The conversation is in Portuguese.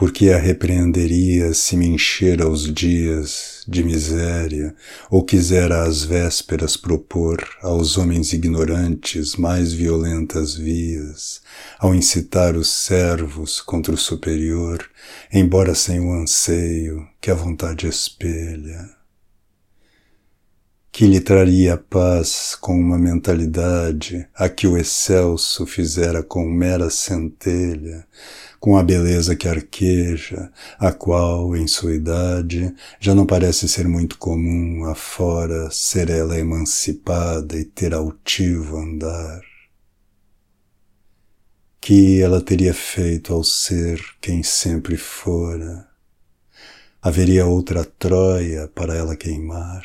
porque a repreenderia se me encher aos dias de miséria, ou quisera às vésperas propor aos homens ignorantes mais violentas vias, ao incitar os servos contra o superior, embora sem o anseio que a vontade espelha que lhe traria paz com uma mentalidade a que o excelso fizera com mera centelha, com a beleza que arqueja, a qual, em sua idade, já não parece ser muito comum afora ser ela emancipada e ter altivo andar. Que ela teria feito ao ser quem sempre fora? Haveria outra Troia para ela queimar?